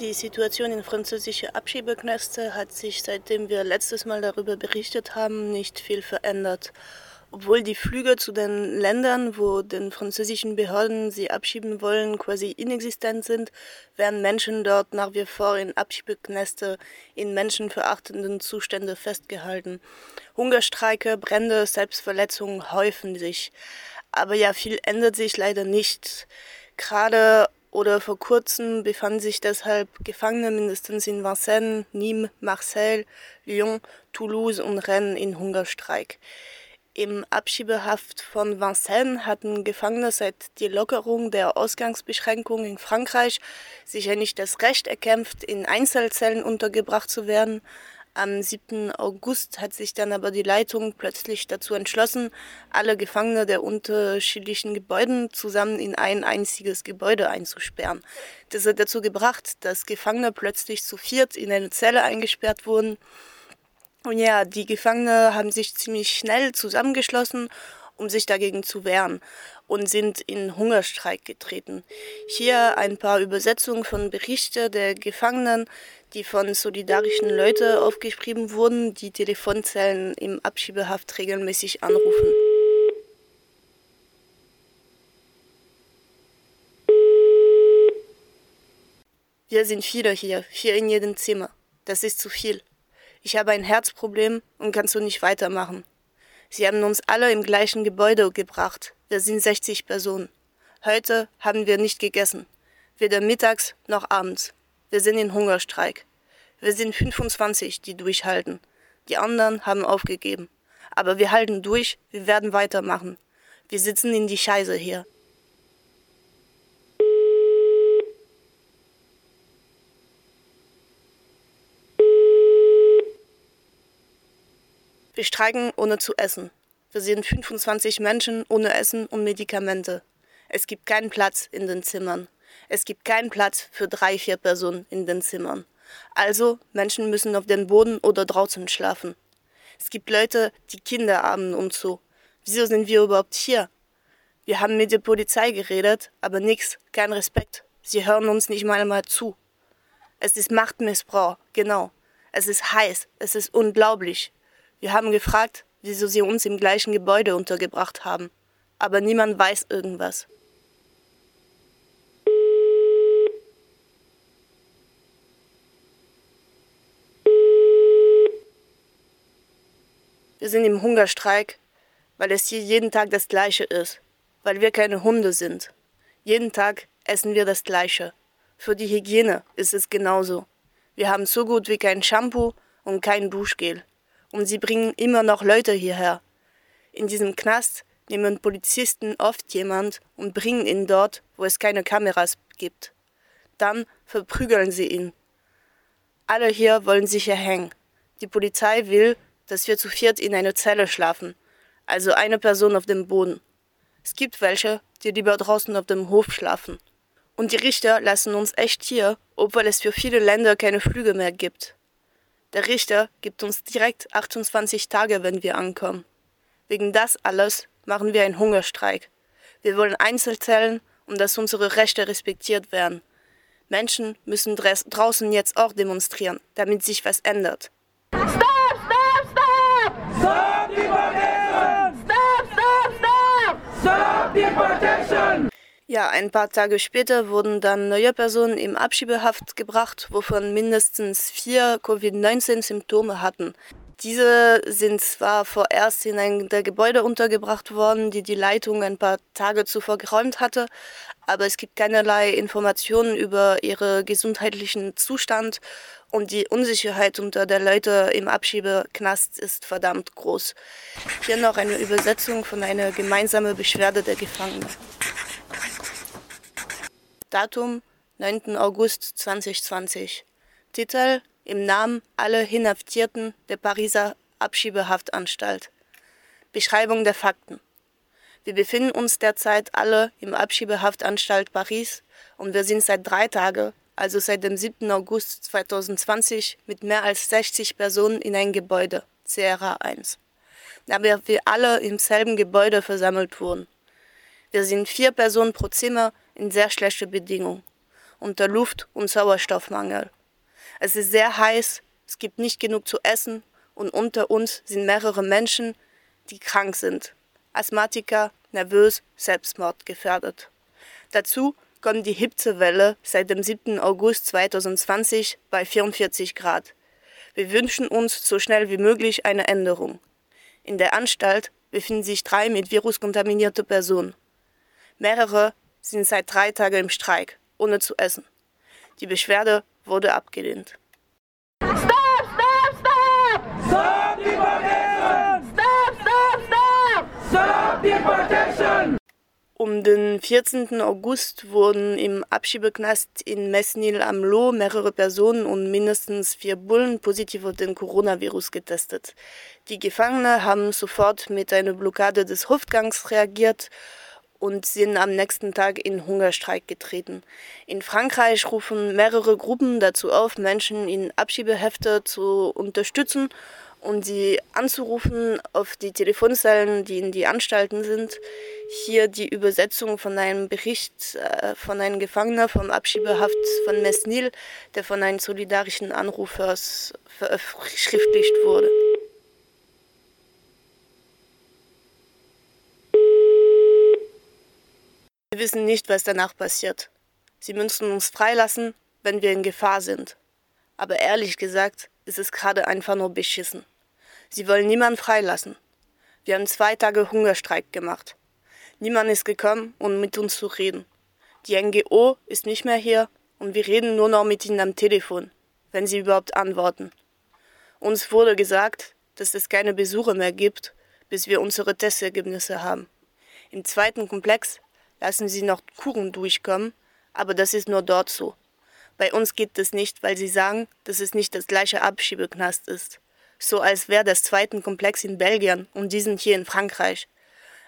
Die Situation in französischen Abschiebeknäste hat sich, seitdem wir letztes Mal darüber berichtet haben, nicht viel verändert. Obwohl die Flüge zu den Ländern, wo den französischen Behörden sie abschieben wollen, quasi inexistent sind, werden Menschen dort nach wie vor in Abschiebeknäste in menschenverachtenden Zuständen festgehalten. Hungerstreike, Brände, Selbstverletzungen häufen sich. Aber ja, viel ändert sich leider nicht. Gerade oder vor kurzem befanden sich deshalb Gefangene mindestens in Vincennes, Nîmes, Marseille, Lyon, Toulouse und Rennes in Hungerstreik. Im Abschiebehaft von Vincennes hatten Gefangene seit der Lockerung der Ausgangsbeschränkungen in Frankreich sich eigentlich das Recht erkämpft, in Einzelzellen untergebracht zu werden. Am 7. August hat sich dann aber die Leitung plötzlich dazu entschlossen, alle Gefangene der unterschiedlichen Gebäude zusammen in ein einziges Gebäude einzusperren. Das hat dazu gebracht, dass Gefangene plötzlich zu viert in eine Zelle eingesperrt wurden und ja, die Gefangene haben sich ziemlich schnell zusammengeschlossen, um sich dagegen zu wehren und sind in Hungerstreik getreten. Hier ein paar Übersetzungen von Berichten der Gefangenen, die von solidarischen Leuten aufgeschrieben wurden, die Telefonzellen im Abschiebehaft regelmäßig anrufen. Wir sind viele hier, vier in jedem Zimmer. Das ist zu viel. Ich habe ein Herzproblem und kann so nicht weitermachen. Sie haben uns alle im gleichen Gebäude gebracht. Wir sind 60 Personen. Heute haben wir nicht gegessen. Weder mittags noch abends. Wir sind in Hungerstreik. Wir sind 25, die durchhalten. Die anderen haben aufgegeben. Aber wir halten durch, wir werden weitermachen. Wir sitzen in die Scheiße hier. Wir streiken ohne zu essen. Wir sind 25 Menschen ohne Essen und Medikamente. Es gibt keinen Platz in den Zimmern. Es gibt keinen Platz für drei, vier Personen in den Zimmern. Also Menschen müssen auf dem Boden oder draußen schlafen. Es gibt Leute, die Kinder haben und so. Wieso sind wir überhaupt hier? Wir haben mit der Polizei geredet, aber nix, kein Respekt. Sie hören uns nicht mal mal zu. Es ist Machtmissbrauch, genau. Es ist heiß, es ist unglaublich. Wir haben gefragt, wieso sie uns im gleichen Gebäude untergebracht haben, aber niemand weiß irgendwas. Wir sind im Hungerstreik, weil es hier jeden Tag das Gleiche ist, weil wir keine Hunde sind. Jeden Tag essen wir das Gleiche. Für die Hygiene ist es genauso. Wir haben so gut wie kein Shampoo und kein Duschgel und sie bringen immer noch Leute hierher. In diesem Knast nehmen Polizisten oft jemand und bringen ihn dort, wo es keine Kameras gibt. Dann verprügeln sie ihn. Alle hier wollen sich erhängen. Die Polizei will, dass wir zu viert in einer Zelle schlafen, also eine Person auf dem Boden. Es gibt welche, die lieber draußen auf dem Hof schlafen. Und die Richter lassen uns echt hier, obwohl es für viele Länder keine Flüge mehr gibt. Der Richter gibt uns direkt 28 Tage, wenn wir ankommen. Wegen das alles machen wir einen Hungerstreik. Wir wollen Einzelzellen und dass unsere Rechte respektiert werden. Menschen müssen draußen jetzt auch demonstrieren, damit sich was ändert. Stop, stop, stop! Stop deportation! Stop, stop, stop! Stop deportation! Ja, ein paar Tage später wurden dann neue Personen im Abschiebehaft gebracht, wovon mindestens vier Covid-19-Symptome hatten. Diese sind zwar vorerst in ein der Gebäude untergebracht worden, die die Leitung ein paar Tage zuvor geräumt hatte, aber es gibt keinerlei Informationen über ihren gesundheitlichen Zustand und die Unsicherheit unter der Leute im Abschiebeknast ist verdammt groß. Hier noch eine Übersetzung von einer gemeinsamen Beschwerde der Gefangenen. Datum 9. August 2020. Titel Im Namen aller Inhaftierten der Pariser Abschiebehaftanstalt. Beschreibung der Fakten. Wir befinden uns derzeit alle im Abschiebehaftanstalt Paris und wir sind seit drei Tagen, also seit dem 7. August 2020, mit mehr als 60 Personen in ein Gebäude, CRA 1. Da wir alle im selben Gebäude versammelt wurden. Wir sind vier Personen pro Zimmer in sehr schlechten Bedingungen. unter Luft- und Sauerstoffmangel. Es ist sehr heiß, es gibt nicht genug zu essen und unter uns sind mehrere Menschen, die krank sind. Asthmatiker, nervös, selbstmordgefährdet. Dazu kommt die Hitzewelle seit dem 7. August 2020 bei 44 Grad. Wir wünschen uns so schnell wie möglich eine Änderung. In der Anstalt befinden sich drei mit Virus kontaminierte Personen. Mehrere sind seit drei Tagen im Streik, ohne zu essen. Die Beschwerde wurde abgelehnt. Stop, stop, stop! Stop deportation! Stop, stop, stop! Stop deportation! Um den 14. August wurden im Abschiebeknast in Mesnil am Loh mehrere Personen und mindestens vier Bullen positiv auf den Coronavirus getestet. Die Gefangenen haben sofort mit einer Blockade des Hauptgangs reagiert und sind am nächsten Tag in Hungerstreik getreten. In Frankreich rufen mehrere Gruppen dazu auf, Menschen in Abschiebehefte zu unterstützen und sie anzurufen auf die Telefonzellen, die in die Anstalten sind. Hier die Übersetzung von einem Bericht äh, von einem Gefangenen vom Abschiebehaft von Mesnil, der von einem solidarischen Anrufers verschriftlicht wurde. Wir wissen nicht, was danach passiert. Sie müssen uns freilassen, wenn wir in Gefahr sind. Aber ehrlich gesagt ist es gerade einfach nur beschissen. Sie wollen niemanden freilassen. Wir haben zwei Tage Hungerstreik gemacht. Niemand ist gekommen, um mit uns zu reden. Die NGO ist nicht mehr hier und wir reden nur noch mit ihnen am Telefon, wenn sie überhaupt antworten. Uns wurde gesagt, dass es keine Besuche mehr gibt, bis wir unsere Testergebnisse haben. Im zweiten Komplex lassen sie noch Kuchen durchkommen, aber das ist nur dort so. Bei uns geht es nicht, weil sie sagen, dass es nicht das gleiche Abschiebeknast ist. So als wäre das zweite Komplex in Belgien und diesen hier in Frankreich.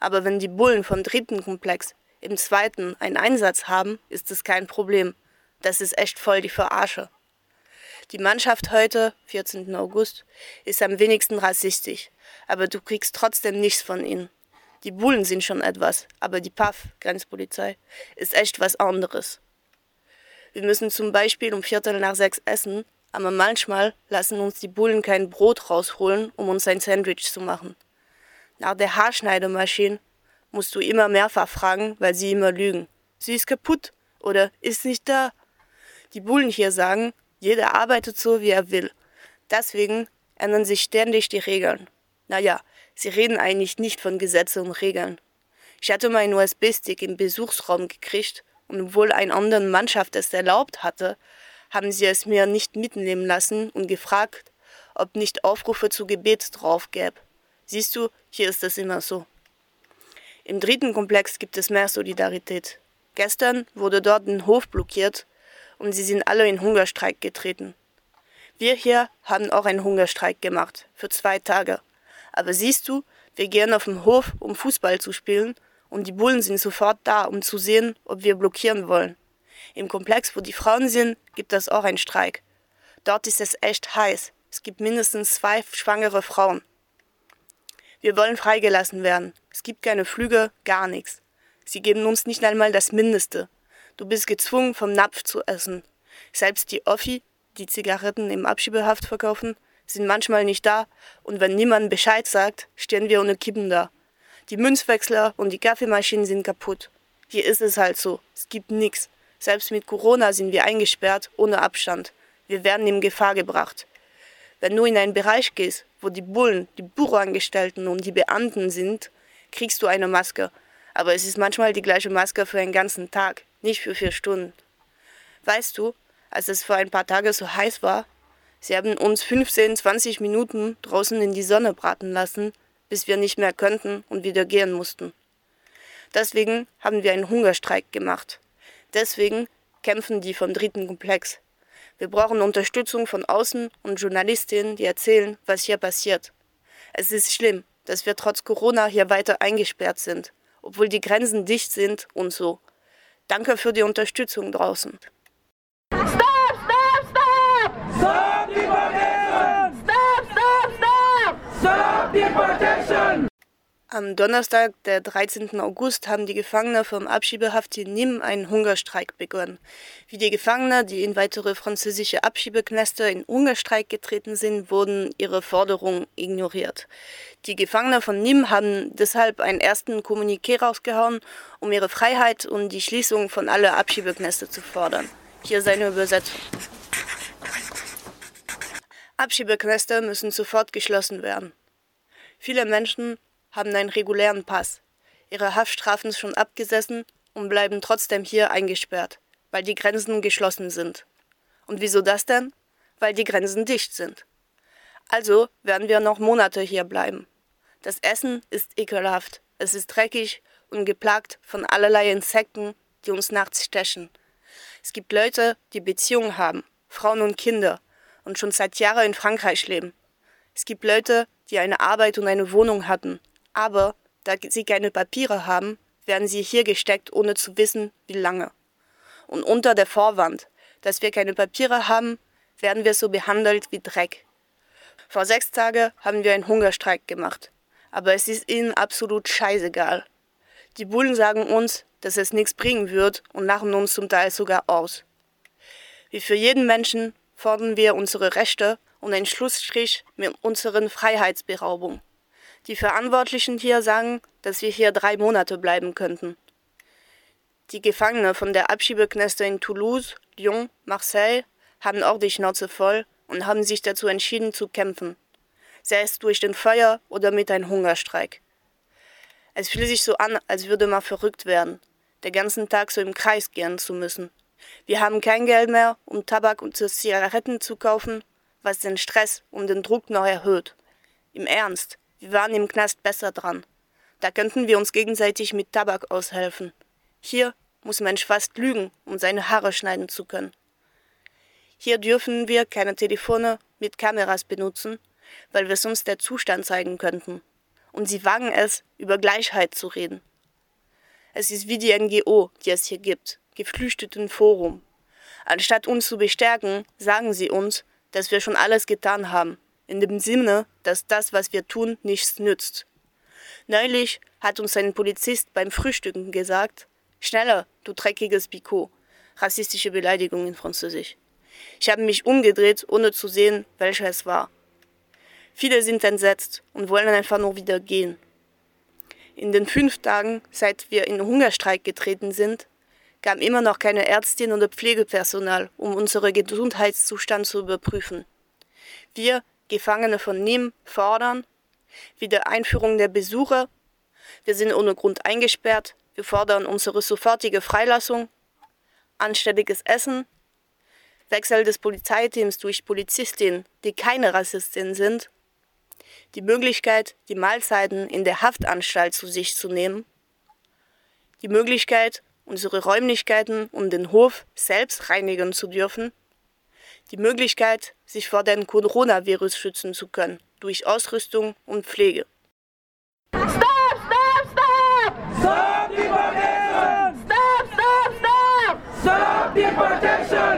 Aber wenn die Bullen vom dritten Komplex im zweiten einen Einsatz haben, ist es kein Problem. Das ist echt voll die Verarsche. Die Mannschaft heute, 14. August, ist am wenigsten rassistisch, aber du kriegst trotzdem nichts von ihnen. Die Bullen sind schon etwas, aber die PAF, Grenzpolizei, ist echt was anderes. Wir müssen zum Beispiel um Viertel nach sechs essen, aber manchmal lassen uns die Bullen kein Brot rausholen, um uns ein Sandwich zu machen. Nach der Haarschneidemaschine musst du immer mehrfach fragen, weil sie immer lügen. Sie ist kaputt oder ist nicht da. Die Bullen hier sagen, jeder arbeitet so, wie er will. Deswegen ändern sich ständig die Regeln. Naja, Sie reden eigentlich nicht von Gesetzen und Regeln. Ich hatte meinen USB-Stick im Besuchsraum gekriegt und obwohl ein anderen Mannschaft es erlaubt hatte, haben sie es mir nicht mitnehmen lassen und gefragt, ob nicht Aufrufe zu Gebet drauf gäbe. Siehst du, hier ist es immer so. Im dritten Komplex gibt es mehr Solidarität. Gestern wurde dort ein Hof blockiert und sie sind alle in Hungerstreik getreten. Wir hier haben auch einen Hungerstreik gemacht, für zwei Tage. Aber siehst du, wir gehen auf den Hof, um Fußball zu spielen, und die Bullen sind sofort da, um zu sehen, ob wir blockieren wollen. Im Komplex, wo die Frauen sind, gibt es auch einen Streik. Dort ist es echt heiß. Es gibt mindestens zwei schwangere Frauen. Wir wollen freigelassen werden. Es gibt keine Flüge, gar nichts. Sie geben uns nicht einmal das Mindeste. Du bist gezwungen, vom Napf zu essen. Selbst die Offi, die Zigaretten im Abschiebehaft verkaufen, sind manchmal nicht da und wenn niemand Bescheid sagt, stehen wir ohne Kippen da. Die Münzwechsler und die Kaffeemaschinen sind kaputt. Hier ist es halt so, es gibt nichts. Selbst mit Corona sind wir eingesperrt, ohne Abstand. Wir werden in Gefahr gebracht. Wenn du in einen Bereich gehst, wo die Bullen, die Büroangestellten und die Beamten sind, kriegst du eine Maske. Aber es ist manchmal die gleiche Maske für einen ganzen Tag, nicht für vier Stunden. Weißt du, als es vor ein paar Tagen so heiß war, Sie haben uns 15, 20 Minuten draußen in die Sonne braten lassen, bis wir nicht mehr könnten und wieder gehen mussten. Deswegen haben wir einen Hungerstreik gemacht. Deswegen kämpfen die vom dritten Komplex. Wir brauchen Unterstützung von außen und Journalistinnen, die erzählen, was hier passiert. Es ist schlimm, dass wir trotz Corona hier weiter eingesperrt sind, obwohl die Grenzen dicht sind und so. Danke für die Unterstützung draußen. Am Donnerstag, der 13. August, haben die Gefangenen vom Abschiebehaft in Nîmes einen Hungerstreik begonnen. Wie die Gefangenen, die in weitere französische Abschiebeknäste in Hungerstreik getreten sind, wurden ihre Forderungen ignoriert. Die Gefangenen von Nîmes haben deshalb einen ersten Kommuniqué rausgehauen, um ihre Freiheit und die Schließung von alle Abschiebeknäste zu fordern. Hier seine Übersetzung. Abschiebeknäste müssen sofort geschlossen werden. Viele Menschen haben einen regulären Pass, ihre Haftstrafen schon abgesessen und bleiben trotzdem hier eingesperrt, weil die Grenzen geschlossen sind. Und wieso das denn? Weil die Grenzen dicht sind. Also werden wir noch Monate hier bleiben. Das Essen ist ekelhaft, es ist dreckig und geplagt von allerlei Insekten, die uns nachts stechen. Es gibt Leute, die Beziehungen haben, Frauen und Kinder und schon seit Jahren in Frankreich leben. Es gibt Leute, die eine Arbeit und eine Wohnung hatten aber da sie keine Papiere haben, werden sie hier gesteckt, ohne zu wissen, wie lange. Und unter der Vorwand, dass wir keine Papiere haben, werden wir so behandelt wie Dreck. Vor sechs Tagen haben wir einen Hungerstreik gemacht, aber es ist ihnen absolut scheißegal. Die Bullen sagen uns, dass es nichts bringen wird und lachen uns zum Teil sogar aus. Wie für jeden Menschen fordern wir unsere Rechte und einen Schlussstrich mit unseren Freiheitsberaubung. Die Verantwortlichen hier sagen, dass wir hier drei Monate bleiben könnten. Die Gefangenen von der Abschiebekneste in Toulouse, Lyon, Marseille haben auch die Schnauze voll und haben sich dazu entschieden zu kämpfen, sei es durch den Feuer oder mit einem Hungerstreik. Es fühlt sich so an, als würde man verrückt werden, den ganzen Tag so im Kreis gehen zu müssen. Wir haben kein Geld mehr, um Tabak und Zigaretten zu kaufen, was den Stress und den Druck noch erhöht. Im Ernst, wir waren im Knast besser dran. Da könnten wir uns gegenseitig mit Tabak aushelfen. Hier muss Mensch fast lügen, um seine Haare schneiden zu können. Hier dürfen wir keine Telefone mit Kameras benutzen, weil wir sonst der Zustand zeigen könnten. Und sie wagen es, über Gleichheit zu reden. Es ist wie die NGO, die es hier gibt, Geflüchtetenforum. Anstatt uns zu bestärken, sagen sie uns, dass wir schon alles getan haben, in dem Sinne, dass das, was wir tun, nichts nützt. Neulich hat uns ein Polizist beim Frühstücken gesagt, schneller, du dreckiges Picot, rassistische Beleidigung in Französisch. Ich habe mich umgedreht, ohne zu sehen, welcher es war. Viele sind entsetzt und wollen einfach nur wieder gehen. In den fünf Tagen, seit wir in Hungerstreik getreten sind, kam immer noch keine Ärztin oder Pflegepersonal, um unseren Gesundheitszustand zu überprüfen. Wir Gefangene von Nîmes fordern, Wiedereinführung der Besuche, wir sind ohne Grund eingesperrt, wir fordern unsere sofortige Freilassung, anständiges Essen, Wechsel des Polizeiteams durch Polizistinnen, die keine Rassistinnen sind, die Möglichkeit, die Mahlzeiten in der Haftanstalt zu sich zu nehmen, die Möglichkeit, unsere Räumlichkeiten um den Hof selbst reinigen zu dürfen, die Möglichkeit, sich vor dem Coronavirus schützen zu können, durch Ausrüstung und Pflege. Stop, stop, stop! Stop deportation! Stop, stop, stop! Stop deportation!